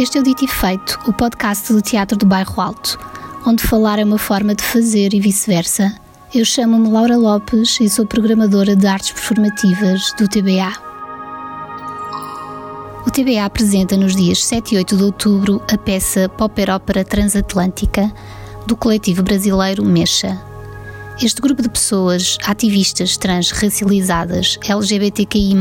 Este é o Dito e Feito, o podcast do Teatro do Bairro Alto, onde falar é uma forma de fazer e vice-versa. Eu chamo-me Laura Lopes e sou programadora de artes performativas do TBA. O TBA apresenta nos dias 7 e 8 de outubro a peça Pop Ópera Transatlântica do coletivo brasileiro Mexa. Este grupo de pessoas, ativistas transracializadas, LGBTQI,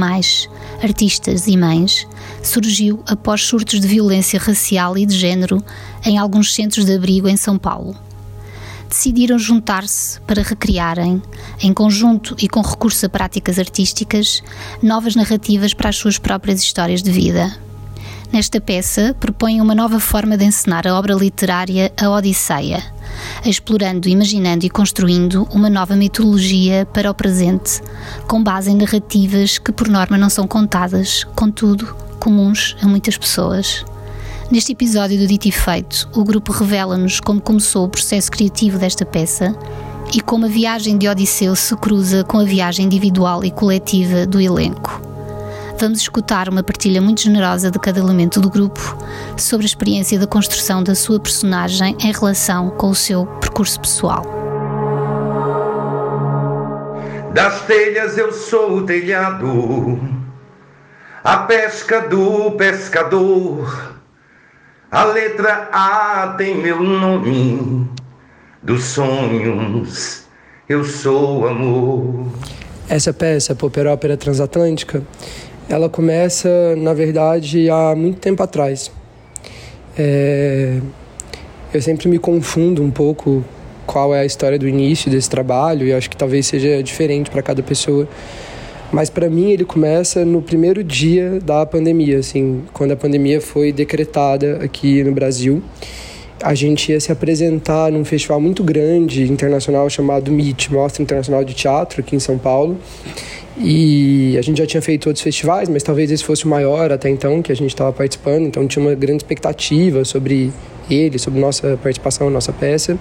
artistas e mães, surgiu após surtos de violência racial e de género em alguns centros de abrigo em São Paulo. Decidiram juntar-se para recriarem, em conjunto e com recurso a práticas artísticas, novas narrativas para as suas próprias histórias de vida. Nesta peça, propõem uma nova forma de encenar a obra literária A Odisseia explorando, imaginando e construindo uma nova mitologia para o presente, com base em narrativas que, por norma, não são contadas, contudo, comuns a muitas pessoas. Neste episódio do Dito e Feito, o grupo revela-nos como começou o processo criativo desta peça e como a viagem de Odisseu se cruza com a viagem individual e coletiva do elenco vamos escutar uma partilha muito generosa de cada elemento do grupo sobre a experiência da construção da sua personagem em relação com o seu percurso pessoal. Das telhas eu sou o telhado, a pesca do pescador, a letra A tem meu nome, dos sonhos eu sou amor. Essa peça, Popper Ópera Transatlântica, ela começa, na verdade, há muito tempo atrás. É... Eu sempre me confundo um pouco qual é a história do início desse trabalho e acho que talvez seja diferente para cada pessoa. Mas para mim ele começa no primeiro dia da pandemia, assim, quando a pandemia foi decretada aqui no Brasil. A gente ia se apresentar num festival muito grande internacional chamado MIT, Mostra Internacional de Teatro, aqui em São Paulo. E a gente já tinha feito outros festivais, mas talvez esse fosse o maior até então que a gente estava participando, então tinha uma grande expectativa sobre ele, sobre nossa participação, nossa peça.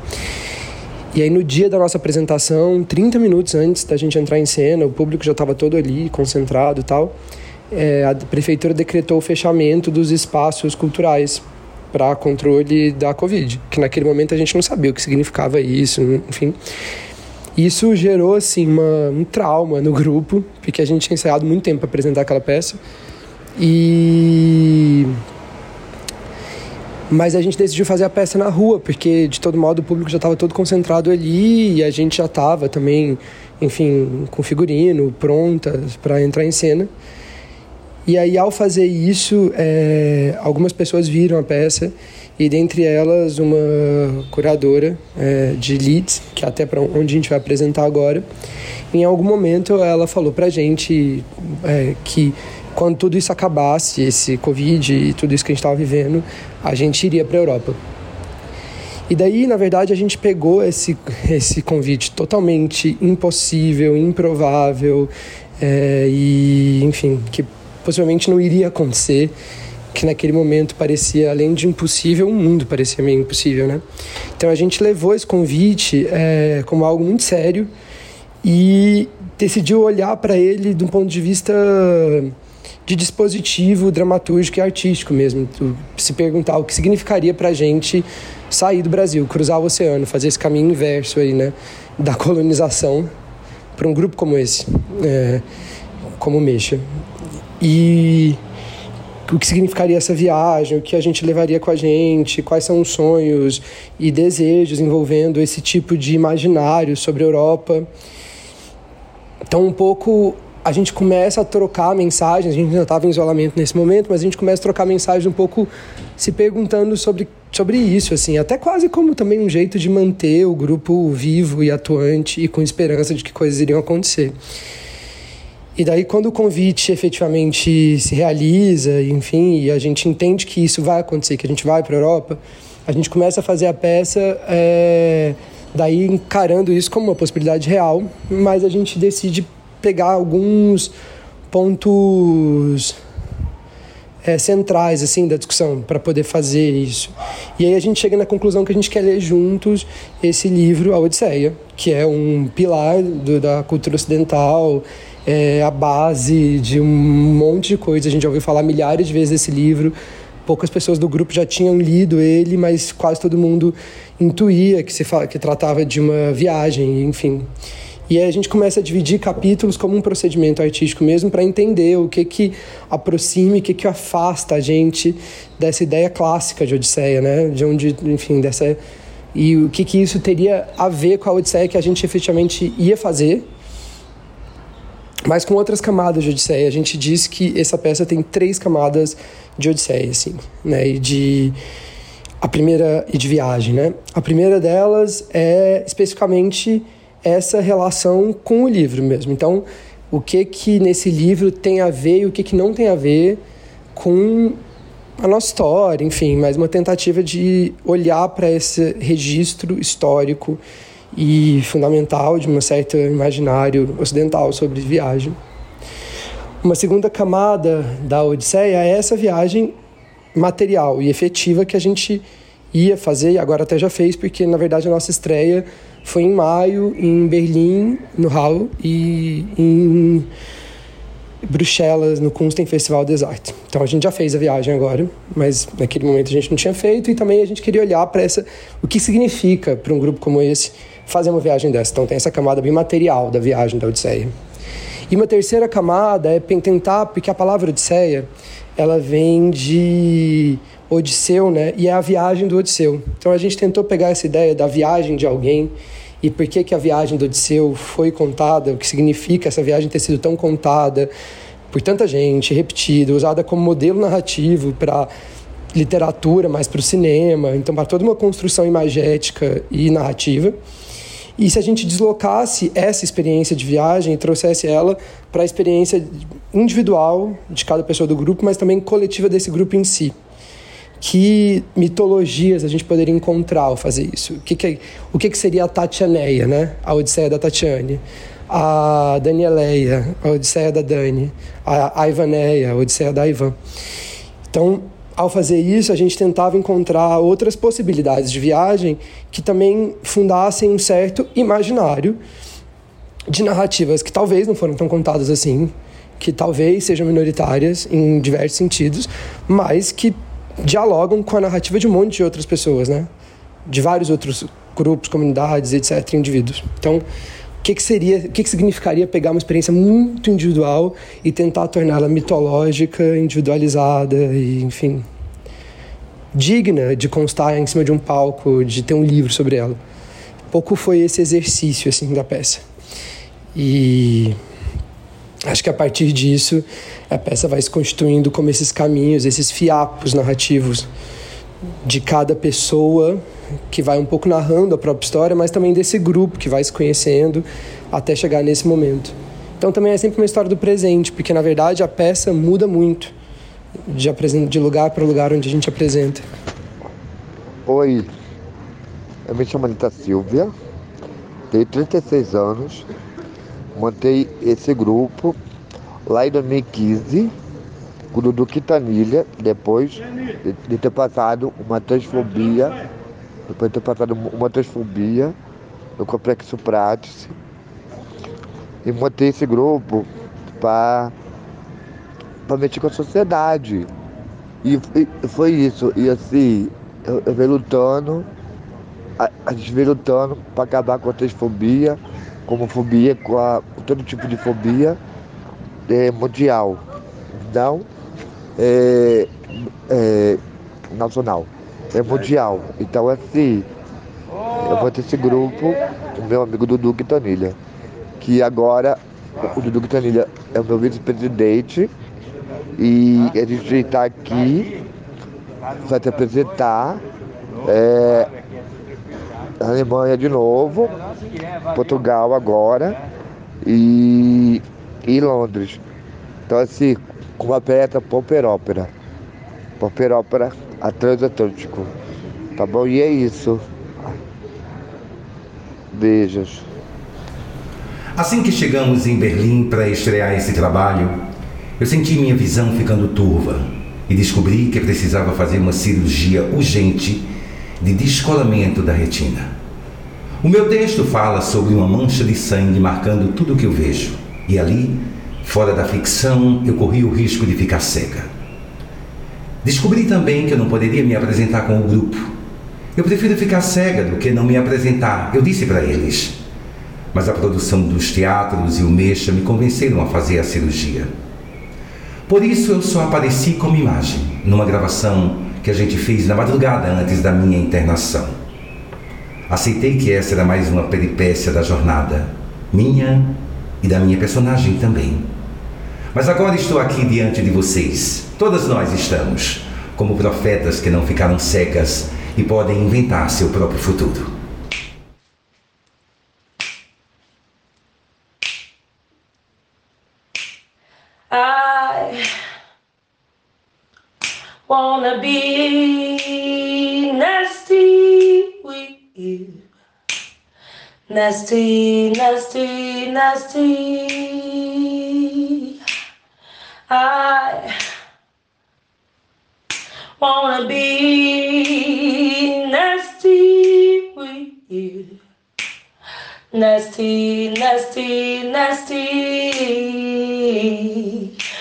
E aí no dia da nossa apresentação, 30 minutos antes da gente entrar em cena, o público já estava todo ali, concentrado e tal, é, a prefeitura decretou o fechamento dos espaços culturais para controle da Covid, que naquele momento a gente não sabia o que significava isso, enfim. Isso gerou assim uma, um trauma no grupo, porque a gente tinha ensaiado muito tempo para apresentar aquela peça. E mas a gente decidiu fazer a peça na rua, porque de todo modo o público já estava todo concentrado ali e a gente já estava também, enfim, com figurino prontas para entrar em cena. E aí, ao fazer isso, é, algumas pessoas viram a peça e dentre elas uma curadora é, de leads, que é até para onde a gente vai apresentar agora. Em algum momento ela falou para a gente é, que quando tudo isso acabasse, esse Covid e tudo isso que a gente estava vivendo, a gente iria para a Europa. E daí, na verdade, a gente pegou esse, esse convite totalmente impossível, improvável, é, e enfim, que possivelmente não iria acontecer que naquele momento parecia, além de impossível, o mundo parecia meio impossível, né? Então a gente levou esse convite é, como algo muito sério e decidiu olhar para ele de um ponto de vista de dispositivo dramatúrgico e artístico mesmo. Se perguntar o que significaria para a gente sair do Brasil, cruzar o oceano, fazer esse caminho inverso aí, né? Da colonização para um grupo como esse, é, como Mexa. E o que significaria essa viagem, o que a gente levaria com a gente, quais são os sonhos e desejos envolvendo esse tipo de imaginário sobre a Europa. Então, um pouco a gente começa a trocar mensagens, a gente ainda estava em isolamento nesse momento, mas a gente começa a trocar mensagens um pouco se perguntando sobre, sobre isso, assim, até quase como também um jeito de manter o grupo vivo e atuante e com esperança de que coisas iriam acontecer. E daí, quando o convite efetivamente se realiza, enfim, e a gente entende que isso vai acontecer, que a gente vai para a Europa, a gente começa a fazer a peça, é, daí encarando isso como uma possibilidade real, mas a gente decide pegar alguns pontos é, centrais assim da discussão para poder fazer isso. E aí a gente chega na conclusão que a gente quer ler juntos esse livro, A Odisseia, que é um pilar do, da cultura ocidental é a base de um monte de coisa. A gente já ouviu falar milhares de vezes desse livro poucas pessoas do grupo já tinham lido ele, mas quase todo mundo intuía que se que tratava de uma viagem, enfim. E aí a gente começa a dividir capítulos como um procedimento artístico mesmo para entender o que que aproxima e o que que afasta a gente dessa ideia clássica de Odisseia, né? De onde, enfim, dessa e o que que isso teria a ver com a Odisseia que a gente efetivamente ia fazer. Mas com outras camadas de Odisseia, a gente diz que essa peça tem três camadas de Odisseia, assim, né? E de a primeira e de viagem, né? A primeira delas é especificamente essa relação com o livro mesmo. Então, o que que nesse livro tem a ver e o que que não tem a ver com a nossa história, enfim, mas uma tentativa de olhar para esse registro histórico e fundamental de um certo imaginário ocidental sobre viagem. Uma segunda camada da Odisseia é essa viagem material e efetiva que a gente ia fazer e agora até já fez, porque na verdade a nossa estreia foi em maio em Berlim, no Hall, e em Bruxelas, no Kunsten Festival des Arts. Então a gente já fez a viagem agora, mas naquele momento a gente não tinha feito e também a gente queria olhar para essa o que significa para um grupo como esse fazer uma viagem dessa. Então tem essa camada bem material da viagem da Odisseia. E uma terceira camada é tentar, porque a palavra Odisseia, ela vem de Odisseu, né? E é a viagem do Odisseu. Então a gente tentou pegar essa ideia da viagem de alguém e por que, que a viagem do Odisseu foi contada, o que significa essa viagem ter sido tão contada por tanta gente, repetida, usada como modelo narrativo para literatura, mas para o cinema, então para toda uma construção imagética e narrativa. E se a gente deslocasse essa experiência de viagem e trouxesse ela para a experiência individual de cada pessoa do grupo, mas também coletiva desse grupo em si que mitologias a gente poderia encontrar ao fazer isso? O que, que, é, o que, que seria a Tatianeia, né? A Odisseia da Tatiane. A Danieleia, a Odisseia da Dani. A Ivaneia, a Odisseia da Ivan. Então, ao fazer isso, a gente tentava encontrar outras possibilidades de viagem que também fundassem um certo imaginário de narrativas que talvez não foram tão contadas assim, que talvez sejam minoritárias em diversos sentidos, mas que dialogam com a narrativa de um monte de outras pessoas, né? De vários outros grupos, comunidades, etc., indivíduos. Então, que, que seria, o que, que significaria pegar uma experiência muito individual e tentar torná-la mitológica, individualizada e, enfim, digna de constar em cima de um palco, de ter um livro sobre ela. Pouco foi esse exercício assim da peça. E acho que a partir disso a peça vai se constituindo como esses caminhos, esses fiapos narrativos de cada pessoa que vai um pouco narrando a própria história, mas também desse grupo que vai se conhecendo até chegar nesse momento. Então também é sempre uma história do presente, porque na verdade a peça muda muito de, de lugar para lugar onde a gente apresenta. Oi, eu me chamo Anitta Silvia, tenho 36 anos, montei esse grupo lá em 2015, com o Dudu Quintanilha, depois de, de, ter passado uma transfobia, ter passado uma transfobia no Complexo Prates, e montei esse grupo para mexer com a sociedade. E, e, foi isso. E assim, eu, eu venho lutando, a, a gente vem lutando para acabar com a transfobia, como fobia, com, a, com todo tipo de fobia é, mundial, não é, é, nacional, é mundial. Então assim, eu vou ter esse grupo, o meu amigo Dudu Quintanilha, que agora o Dudu Quintanilha é o meu vice-presidente e a gente está aqui vai te apresentar é, Alemanha de novo, Portugal agora e e Londres. Então assim, com a peça Popper Ópera. Popper Ópera a Transatlântico. Tá bom? E é isso. Beijos. Assim que chegamos em Berlim para estrear esse trabalho, eu senti minha visão ficando turva e descobri que precisava fazer uma cirurgia urgente de descolamento da retina. O meu texto fala sobre uma mancha de sangue marcando tudo o que eu vejo. E ali, fora da ficção, eu corri o risco de ficar cega. Descobri também que eu não poderia me apresentar com o grupo. Eu prefiro ficar cega do que não me apresentar, eu disse para eles. Mas a produção dos teatros e o Mexa me convenceram a fazer a cirurgia. Por isso eu só apareci como imagem, numa gravação que a gente fez na madrugada antes da minha internação. Aceitei que essa era mais uma peripécia da jornada, minha e da minha personagem também. Mas agora estou aqui diante de vocês. Todas nós estamos, como profetas que não ficaram cegas e podem inventar seu próprio futuro. I wanna be nasty with you. Nasty, nasty, nasty. I wanna be nasty with you. Nasty, nasty, nasty.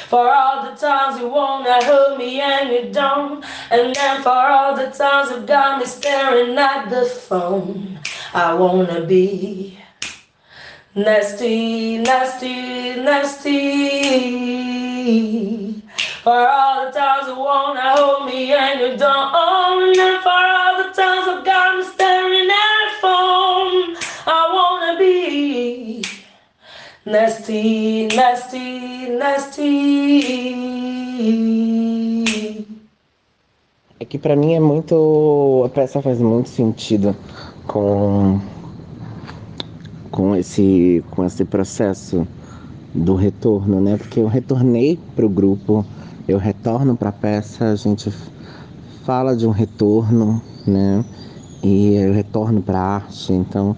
For all the times you wanna hurt me and you don't. And then for all the times you've got me staring at the phone. I wanna be nasty, nasty, nasty. For all the times you wanna hold me and you don't. And for all the times I've got me staring at the phone. I wanna be nasty, nasty, nasty. É que pra mim é muito. A peça faz muito sentido com, com, esse, com esse processo do retorno, né? Porque eu retornei pro grupo, eu retorno pra peça, a gente fala de um retorno, né? E eu retorno pra arte, então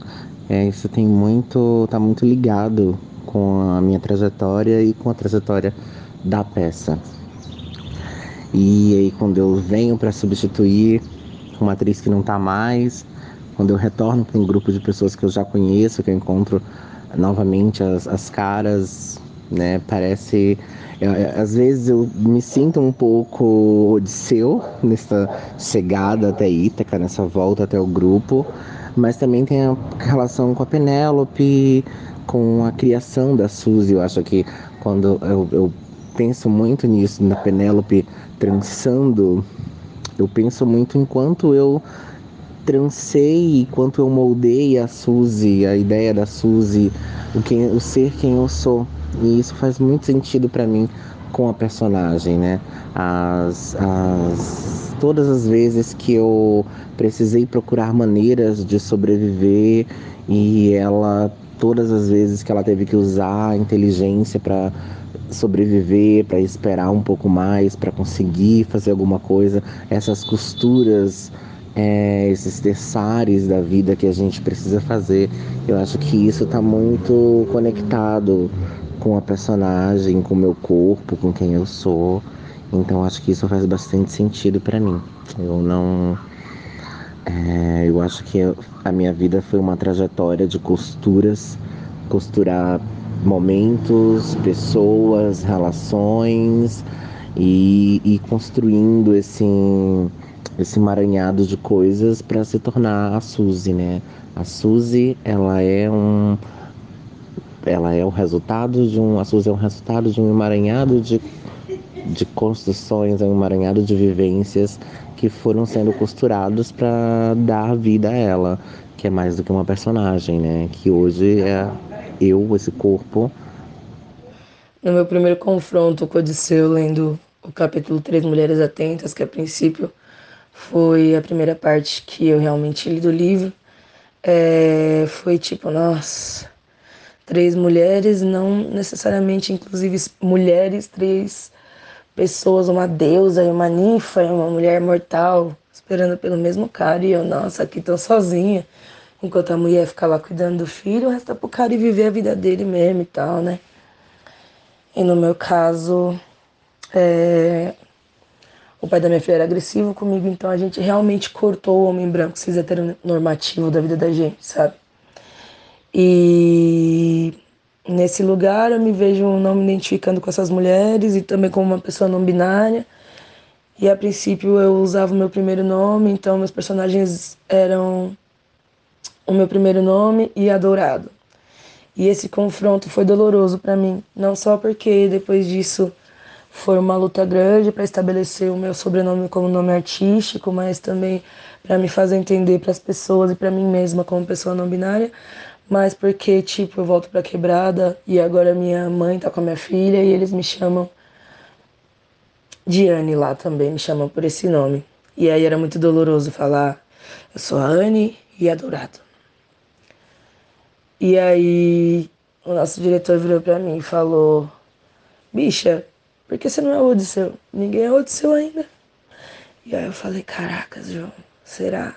é, isso tem muito. tá muito ligado com a minha trajetória e com a trajetória da peça. E aí quando eu venho para substituir uma atriz que não está mais, quando eu retorno para um grupo de pessoas que eu já conheço, que eu encontro novamente as, as caras, né? Parece. Eu, às vezes eu me sinto um pouco odisseu nessa chegada até Ítaca, nessa volta até o grupo, mas também tem a relação com a Penélope, com a criação da Suzy. Eu acho que quando eu, eu penso muito nisso, na Penélope trançando, eu penso muito enquanto eu trancei, enquanto eu moldei a Suzy, a ideia da Suzy, o, que, o ser quem eu sou. E isso faz muito sentido para mim com a personagem, né? As, as, todas as vezes que eu precisei procurar maneiras de sobreviver e ela, todas as vezes que ela teve que usar a inteligência para sobreviver, para esperar um pouco mais, para conseguir fazer alguma coisa, essas costuras, é, esses terçares da vida que a gente precisa fazer, eu acho que isso está muito conectado com a personagem, com o meu corpo, com quem eu sou. Então acho que isso faz bastante sentido para mim. Eu não. É, eu acho que a minha vida foi uma trajetória de costuras, costurar momentos, pessoas, relações e, e construindo esse, esse emaranhado de coisas para se tornar a Suzy, né? A Suzy, ela é um ela é o resultado de um a Suzy é o resultado de um emaranhado de de construções, é um emaranhado de vivências que foram sendo costurados para dar vida a ela, que é mais do que uma personagem, né? Que hoje é eu, esse corpo. No meu primeiro confronto com Odisseu, lendo o capítulo Três Mulheres Atentas, que a princípio foi a primeira parte que eu realmente li do livro, é, foi tipo, nossa, três mulheres, não necessariamente, inclusive mulheres, três pessoas, uma deusa e uma ninfa e uma mulher mortal, esperando pelo mesmo cara, e eu, nossa, aqui tô sozinha. Enquanto a mulher fica lá cuidando do filho, resta pro cara ir viver a vida dele mesmo e tal, né? E no meu caso, é... o pai da minha filha era agressivo comigo, então a gente realmente cortou o homem branco cis heteronormativo da vida da gente, sabe? E nesse lugar eu me vejo não me identificando com essas mulheres e também como uma pessoa não binária. E a princípio eu usava o meu primeiro nome, então meus personagens eram o meu primeiro nome e a Dourado. E esse confronto foi doloroso para mim, não só porque depois disso foi uma luta grande para estabelecer o meu sobrenome como nome artístico, mas também para me fazer entender para as pessoas e para mim mesma como pessoa não binária, mas porque tipo eu volto para quebrada e agora minha mãe tá com a minha filha e eles me chamam Diane lá também, me chamam por esse nome. E aí era muito doloroso falar eu sou a Anne e a Dourado. E aí o nosso diretor virou para mim e falou: "Bicha, por que você não é Odisseu? Ninguém é Odisseu ainda. E aí eu falei, caracas, João, será?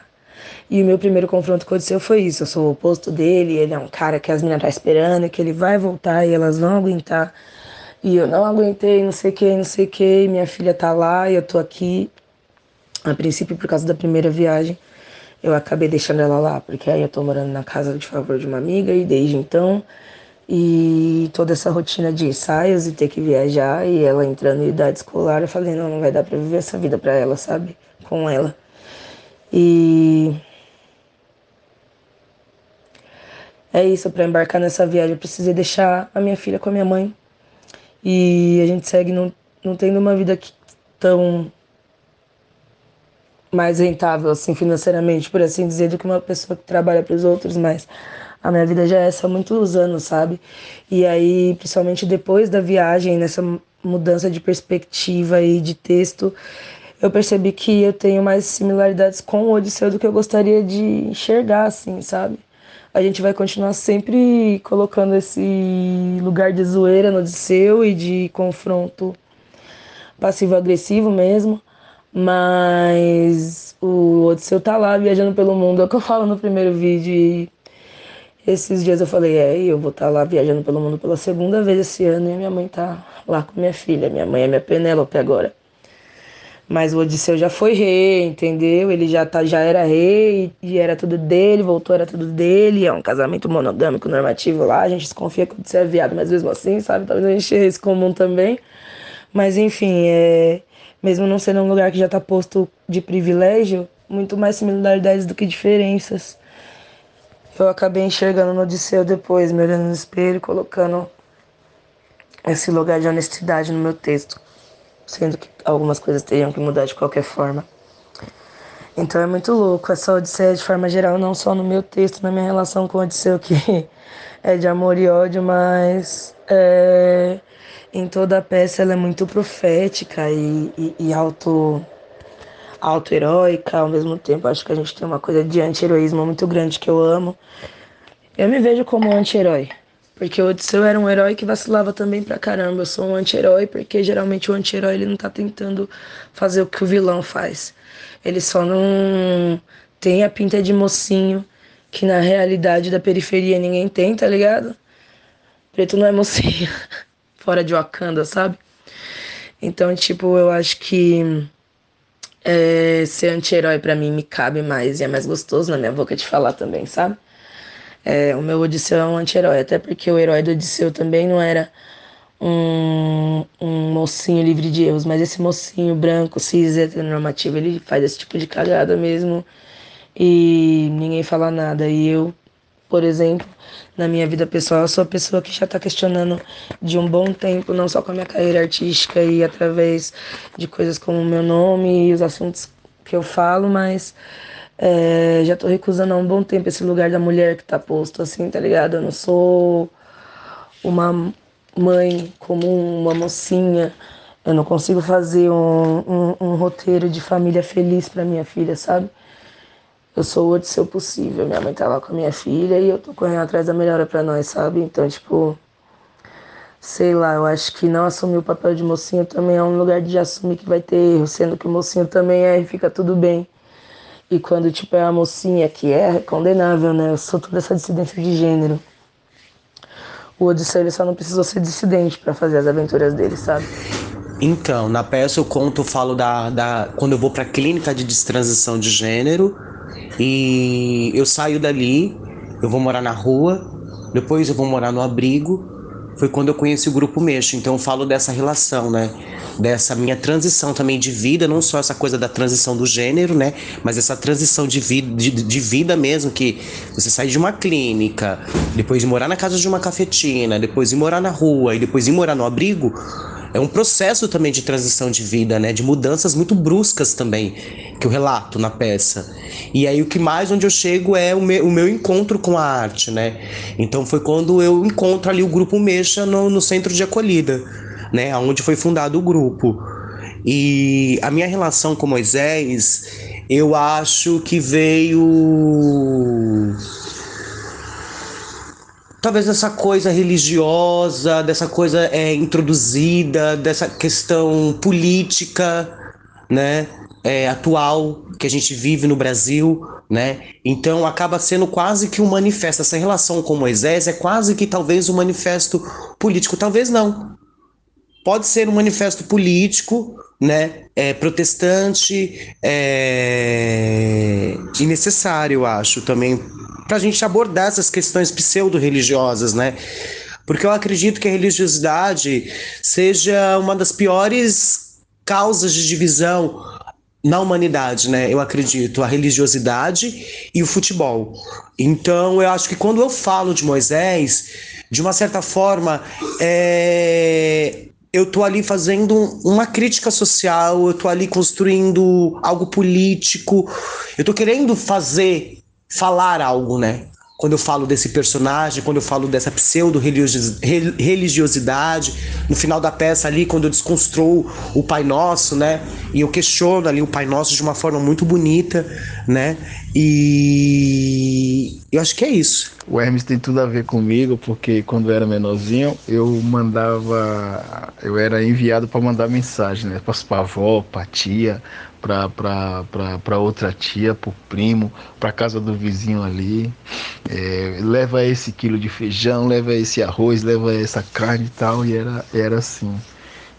E o meu primeiro confronto com o Odisseu foi isso. Eu sou o oposto dele, ele é um cara que as meninas tá esperando, que ele vai voltar e elas vão aguentar. E eu não aguentei, não sei o que, não sei o que. Minha filha tá lá e eu tô aqui. A princípio, por causa da primeira viagem, eu acabei deixando ela lá, porque aí eu tô morando na casa de favor de uma amiga e desde então e toda essa rotina de ensaios e ter que viajar e ela entrando em idade escolar, eu falei, não, não vai dar para viver essa vida para ela, sabe? Com ela. E é isso, para embarcar nessa viagem eu precisei deixar a minha filha com a minha mãe. E a gente segue não, não tendo uma vida tão mais rentável assim financeiramente, por assim dizer, do que uma pessoa que trabalha para os outros, mas a minha vida já é essa há muitos anos, sabe? E aí, principalmente depois da viagem, nessa mudança de perspectiva e de texto, eu percebi que eu tenho mais similaridades com o Odisseu do que eu gostaria de enxergar, assim, sabe? A gente vai continuar sempre colocando esse lugar de zoeira no Odisseu e de confronto passivo-agressivo mesmo, mas o Odisseu tá lá viajando pelo mundo, é o que eu falo no primeiro vídeo. E esses dias eu falei, é, eu vou estar tá lá viajando pelo mundo pela segunda vez esse ano e minha mãe tá lá com minha filha. Minha mãe é minha Penélope agora. Mas o Odisseu já foi rei, entendeu? Ele já, tá, já era rei e era tudo dele, voltou, era tudo dele. É um casamento monogâmico normativo lá. A gente desconfia que o Odisseu é viado, mas mesmo assim, sabe? Talvez a gente esse comum também. Mas enfim, é, mesmo não sendo um lugar que já tá posto de privilégio, muito mais similaridades do que diferenças eu acabei enxergando no Odisseu depois, me olhando no espelho, colocando esse lugar de honestidade no meu texto, sendo que algumas coisas teriam que mudar de qualquer forma. Então é muito louco essa Odisseia de forma geral, não só no meu texto, na minha relação com o Odisseu, que é de amor e ódio, mas é, em toda a peça ela é muito profética e, e, e auto auto-heróica, ao mesmo tempo acho que a gente tem uma coisa de anti-heroísmo muito grande que eu amo. Eu me vejo como anti-herói, porque o Odisseu era um herói que vacilava também pra caramba. Eu sou um anti-herói porque geralmente o anti-herói ele não tá tentando fazer o que o vilão faz. Ele só não tem a pinta de mocinho que na realidade da periferia ninguém tem, tá ligado? Preto não é mocinho, fora de Wakanda, sabe? Então, tipo, eu acho que é, ser anti-herói para mim me cabe mais e é mais gostoso na minha boca de falar também, sabe? É, o meu Odisseu é um anti-herói, até porque o herói do Odisseu também não era um, um mocinho livre de erros, mas esse mocinho branco, cis, heteronormativo, ele faz esse tipo de cagada mesmo e ninguém fala nada. E eu, por exemplo, na minha vida pessoal, sou a pessoa que já está questionando de um bom tempo, não só com a minha carreira artística e através de coisas como o meu nome e os assuntos que eu falo, mas é, já estou recusando há um bom tempo esse lugar da mulher que está posto assim, tá ligado? Eu não sou uma mãe comum, uma mocinha. Eu não consigo fazer um, um, um roteiro de família feliz para minha filha, sabe? eu sou o Odisseu possível. Minha mãe tá lá com a minha filha e eu tô correndo atrás da melhora para nós, sabe? Então, tipo, sei lá, eu acho que não assumir o papel de mocinho também é um lugar de assumir que vai ter erro, sendo que o mocinho também é e fica tudo bem. E quando, tipo, é a mocinha que é, é condenável, né? Eu sou toda essa dissidência de gênero. O Odisseu ele só não precisou ser dissidente para fazer as aventuras dele, sabe? Então, na peça eu conto, falo da, da quando eu vou para a clínica de destransição de gênero e eu saio dali, eu vou morar na rua, depois eu vou morar no abrigo foi quando eu conheci o grupo Mexo. Então eu falo dessa relação, né? Dessa minha transição também de vida, não só essa coisa da transição do gênero, né? Mas essa transição de vida, de, de vida mesmo, que você sai de uma clínica, depois de morar na casa de uma cafetina, depois de morar na rua e depois de morar no abrigo é um processo também de transição de vida, né? De mudanças muito bruscas também, que eu relato na peça. E aí o que mais onde eu chego é o meu, o meu encontro com a arte, né? Então foi quando eu encontro ali o grupo Mexa no, no centro de acolhida, né? Onde foi fundado o grupo. E a minha relação com Moisés, eu acho que veio talvez dessa coisa religiosa, dessa coisa é, introduzida, dessa questão política, né, é, atual que a gente vive no Brasil, né? Então acaba sendo quase que um manifesto. Essa relação com Moisés é quase que talvez um manifesto político, talvez não. Pode ser um manifesto político, né? É, protestante é, e necessário, eu acho, também para a gente abordar essas questões pseudo-religiosas, né? Porque eu acredito que a religiosidade seja uma das piores causas de divisão na humanidade, né? Eu acredito a religiosidade e o futebol. Então, eu acho que quando eu falo de Moisés, de uma certa forma, é... eu tô ali fazendo uma crítica social, eu tô ali construindo algo político, eu tô querendo fazer falar algo, né? Quando eu falo desse personagem, quando eu falo dessa pseudo-religiosidade, no final da peça ali, quando eu desconstruo o Pai Nosso, né? E eu questiono ali o Pai Nosso de uma forma muito bonita, né? E eu acho que é isso. O Hermes tem tudo a ver comigo, porque quando eu era menorzinho, eu mandava. Eu era enviado para mandar mensagem, né? Para a avó, para tia, para outra tia, para o primo, para casa do vizinho ali. É, leva esse quilo de feijão, leva esse arroz, leva essa carne e tal. E era, era assim.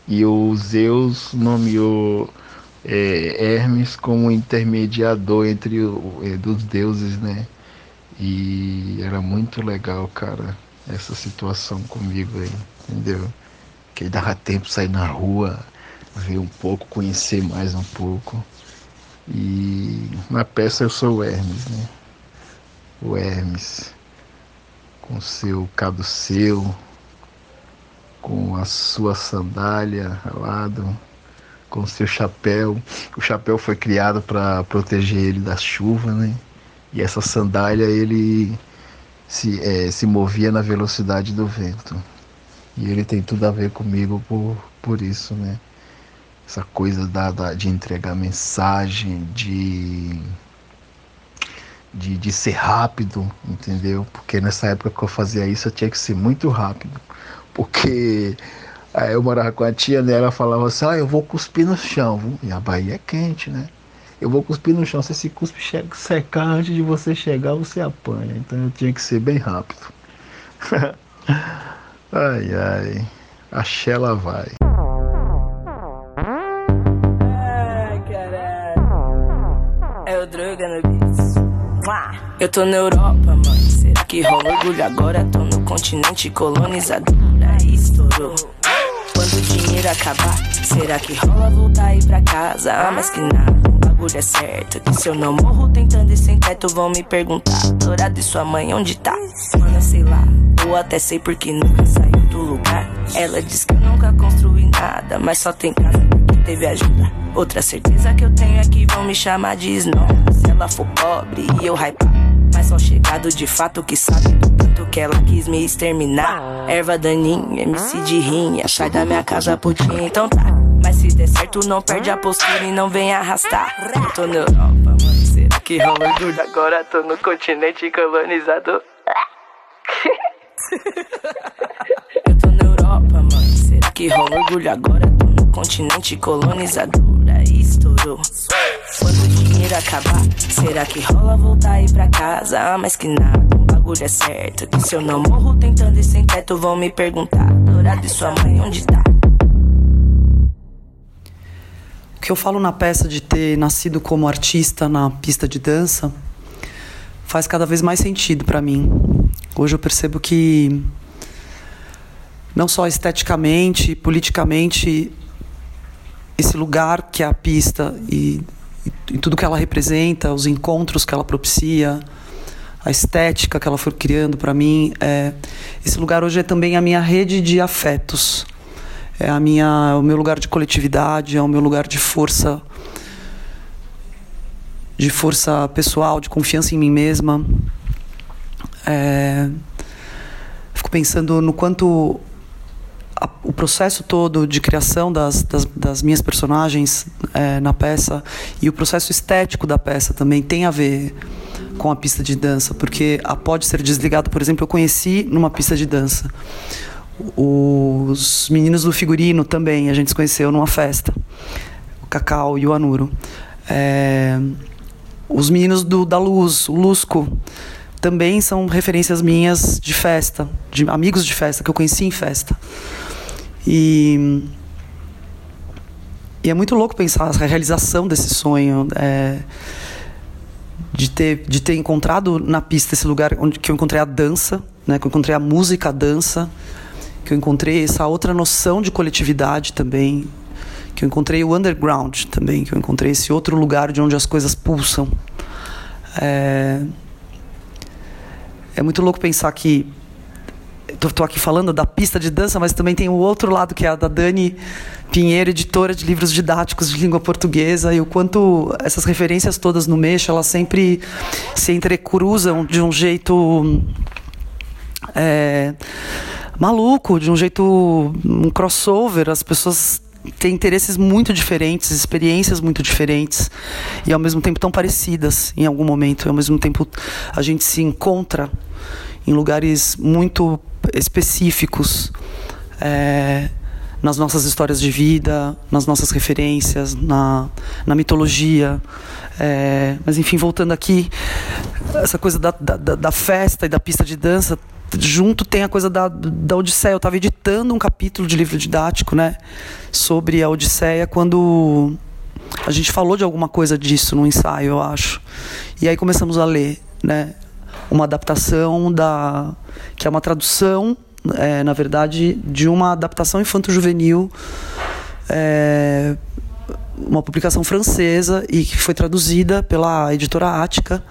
E o Zeus nomeou é, Hermes como intermediador entre o, é, dos deuses, né? E era muito legal, cara, essa situação comigo aí, entendeu? Que dava tempo de sair na rua, ver um pouco, conhecer mais um pouco. E na peça eu sou o Hermes, né? O Hermes com seu caduceu, com a sua sandália ao lado, com seu chapéu. O chapéu foi criado para proteger ele da chuva, né? E essa sandália ele se, é, se movia na velocidade do vento. E ele tem tudo a ver comigo por, por isso, né? Essa coisa da, da, de entregar mensagem, de, de, de ser rápido, entendeu? Porque nessa época que eu fazia isso eu tinha que ser muito rápido. Porque aí eu morava com a tia, né? Ela falava assim, ah, eu vou cuspir no chão, e a Bahia é quente, né? Eu vou cuspir no chão, se esse cuspe chega, secar antes de você chegar, você apanha. Então eu tinha que ser bem rápido. ai ai, a Shella vai. Eu tô na Europa, mano. Será que rola orgulho agora? Tô no continente colonizador. Aí estourou. Quando o dinheiro acabar, será que rola voltar aí pra casa? Ah, mas que nada, bagulho é certo. Que se eu não morro tentando ir sem teto, vão me perguntar. Dourado e sua mãe, onde tá? Mano, sei lá. Ou até sei porque nunca saiu do lugar. Ela diz que eu nunca construí nada, mas só tem casa porque teve ajuda. Outra certeza que eu tenho é que vão me chamar de Snow. Se ela for pobre e eu hypar. Mas só chegado de fato que sabe do tanto que ela quis me exterminar. Erva daninha, MC de rinha. Sai da minha casa, putinha, então tá. Mas se der certo, não perde a postura e não vem arrastar. Eu tô na Europa, mano. Será que rola orgulho? Agora tô no continente colonizador. Eu tô na Europa, mano. Será que rola orgulho? Agora tô continente colonizador. Aí estourou. Quando o dinheiro acabar, será que rola voltar aí pra casa? Ah, mas que nada, o bagulho é certo. Que se eu não morro tentando ir sem teto, vão me perguntar. Dourado e sua mãe, onde tá? O que eu falo na peça de ter nascido como artista na pista de dança faz cada vez mais sentido para mim. Hoje eu percebo que não só esteticamente, politicamente, esse lugar que é a pista e, e, tudo que ela representa, os encontros que ela propicia, a estética que ela foi criando para mim. É, esse lugar hoje é também a minha rede de afetos. É a minha, o meu lugar de coletividade, é o meu lugar de força, de força pessoal, de confiança em mim mesma. É, fico pensando no quanto a, o processo todo de criação das, das, das minhas personagens é, na peça e o processo estético da peça também tem a ver com a pista de dança, porque a Pode Ser Desligado, por exemplo, eu conheci numa pista de dança. Os meninos do figurino também, a gente se conheceu numa festa. O Cacau e o Anuro. É, os meninos do, da Luz, o Lusco, também são referências minhas de festa, de amigos de festa, que eu conheci em festa. E, e é muito louco pensar a realização desse sonho. É, de ter, de ter encontrado na pista esse lugar onde que eu encontrei a dança, né, que eu encontrei a música, a dança, que eu encontrei essa outra noção de coletividade também, que eu encontrei o underground também, que eu encontrei esse outro lugar de onde as coisas pulsam. É, é muito louco pensar que estou aqui falando da pista de dança, mas também tem o outro lado que é a da Dani Pinheiro, editora de livros didáticos de língua portuguesa, e o quanto essas referências todas no Meixo, elas sempre se entrecruzam de um jeito é, maluco, de um jeito um crossover. As pessoas têm interesses muito diferentes, experiências muito diferentes e ao mesmo tempo tão parecidas em algum momento. E ao mesmo tempo a gente se encontra em lugares muito específicos. É, nas nossas histórias de vida, nas nossas referências, na, na mitologia. É, mas enfim, voltando aqui, essa coisa da, da, da, festa e da pista de dança, junto tem a coisa da, da Odisseia. Eu estava editando um capítulo de livro didático, né, sobre a Odisseia quando a gente falou de alguma coisa disso no ensaio, eu acho. E aí começamos a ler, né, uma adaptação da que é uma tradução é, na verdade, de uma adaptação infanto-juvenil, é, uma publicação francesa e que foi traduzida pela editora Ática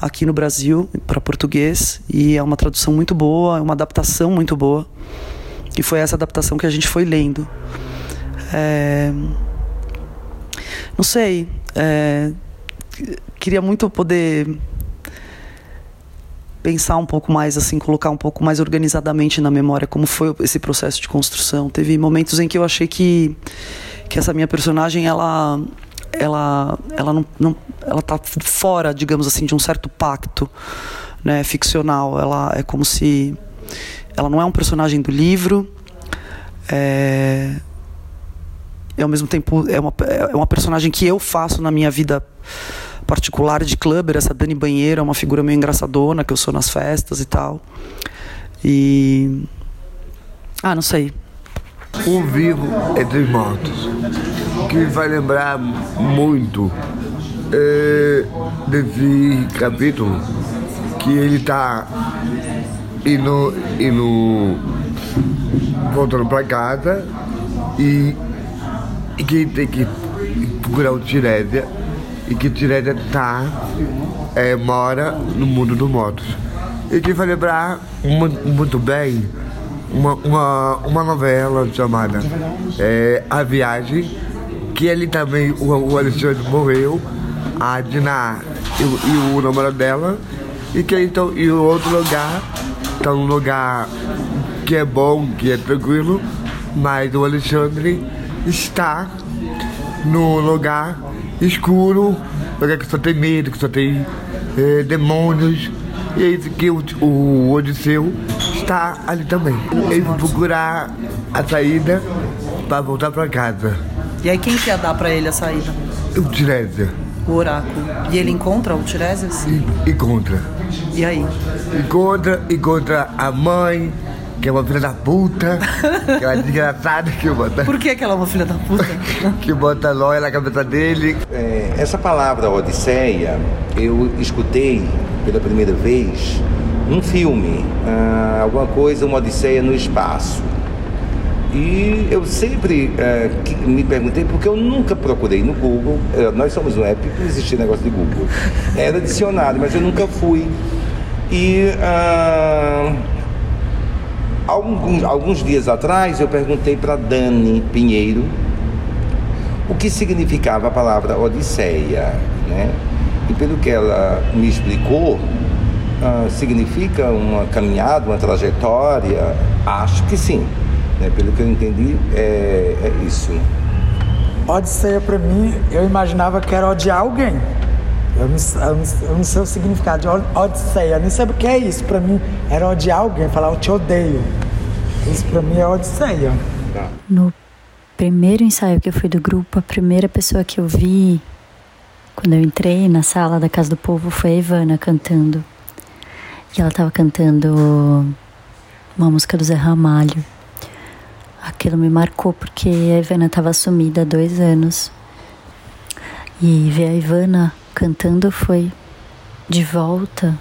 aqui no Brasil para português e é uma tradução muito boa, é uma adaptação muito boa. E foi essa adaptação que a gente foi lendo. É, não sei, é, queria muito poder pensar um pouco mais assim, colocar um pouco mais organizadamente na memória como foi esse processo de construção. Teve momentos em que eu achei que que essa minha personagem ela ela ela não, não ela tá fora, digamos assim, de um certo pacto, né, ficcional. Ela é como se ela não é um personagem do livro. É, e ao mesmo tempo é uma, é uma personagem que eu faço na minha vida particular de clubber, essa Dani Banheiro é uma figura meio engraçadona que eu sou nas festas e tal. E. Ah, não sei. Um vivo entre os mortos, que vai lembrar muito é, desse capítulo que ele está indo, indo voltando para casa e, e que tem que procurar o Tirésia e que Tireda tá, é, mora no mundo dos mortos. E que vai lembrar muito, bem uma, uma, uma novela chamada é, A Viagem, que ele também, o, o Alexandre morreu, a Dina e, e, o namorado dela, e que então, e o outro lugar, tá num lugar que é bom, que é tranquilo, mas o Alexandre está no lugar escuro, lugar que só tem medo, que só tem é, demônios. E é isso que o, o Odisseu está ali também. Ele procurar a saída para voltar para casa. E aí quem que ia dar para ele a saída? O Tiresias. O oráculo. E ele encontra o Tiresias? Encontra. E aí? Encontra, encontra a mãe, que é uma filha da puta, que é uma desgraçada que bota. Por que, que ela é uma filha da puta? que bota lóia na cabeça dele. É, essa palavra Odisseia, eu escutei pela primeira vez um filme, ah, alguma coisa, uma Odisseia no espaço. E eu sempre é, me perguntei porque eu nunca procurei no Google. É, nós somos um app, não existia negócio de Google. Era dicionário, mas eu nunca fui. E ah, alguns, alguns dias atrás eu perguntei para Dani Pinheiro o que significava a palavra Odisseia, né? E pelo que ela me explicou, uh, significa uma caminhada, uma trajetória? Acho que sim. Né? Pelo que eu entendi, é, é isso. Odisseia para mim, eu imaginava que era odiar alguém. Eu não, eu, não, eu não, sei o significado de Odisseia, nem sei o que é isso. Para mim era odiar alguém, falar eu te odeio. Isso para mim é Odisseia. No primeiro ensaio que eu fui do grupo, a primeira pessoa que eu vi quando eu entrei na sala da Casa do Povo foi a Ivana cantando. E ela estava cantando uma música do Zé Ramalho. Aquilo me marcou porque a Ivana estava sumida há dois anos. E ver a Ivana cantando foi de volta,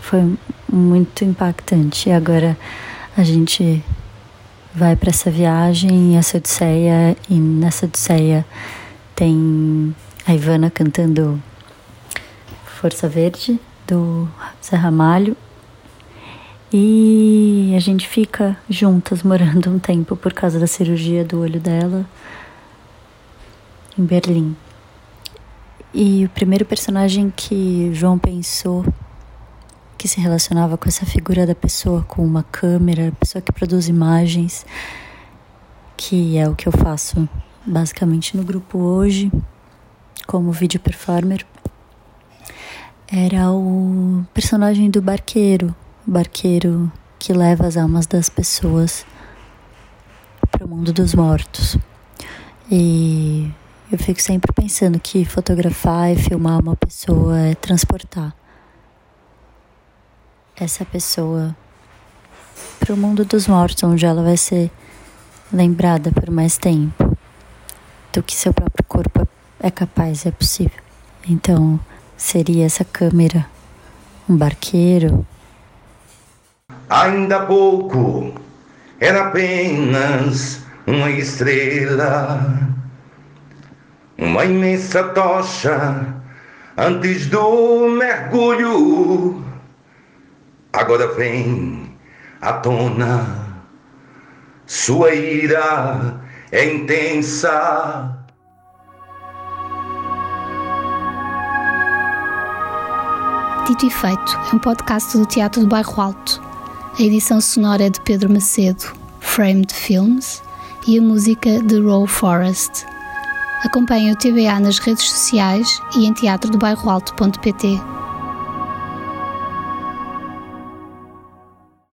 foi muito impactante. E agora a gente vai para essa viagem, essa Odisseia, e nessa Odisseia tem a Ivana cantando Força Verde, do Zé Ramalho. E a gente fica juntas morando um tempo por causa da cirurgia do olho dela em Berlim. E o primeiro personagem que João pensou que se relacionava com essa figura da pessoa com uma câmera, pessoa que produz imagens, que é o que eu faço basicamente no grupo hoje, como vídeo performer, era o personagem do barqueiro, o barqueiro que leva as almas das pessoas para o mundo dos mortos. E eu fico sempre pensando que fotografar e filmar uma pessoa é transportar essa pessoa para o mundo dos mortos, onde ela vai ser lembrada por mais tempo do que seu próprio corpo é capaz, é possível. Então, seria essa câmera um barqueiro? Ainda há pouco era apenas uma estrela, uma imensa tocha antes do mergulho. Agora vem à tona, sua ira é intensa Dito e Feito é um podcast do Teatro do Bairro Alto. A edição sonora é de Pedro Macedo, Framed Films, e a música de Raw Forest. Acompanhe o TBA nas redes sociais e em teatrodobairroalto.pt.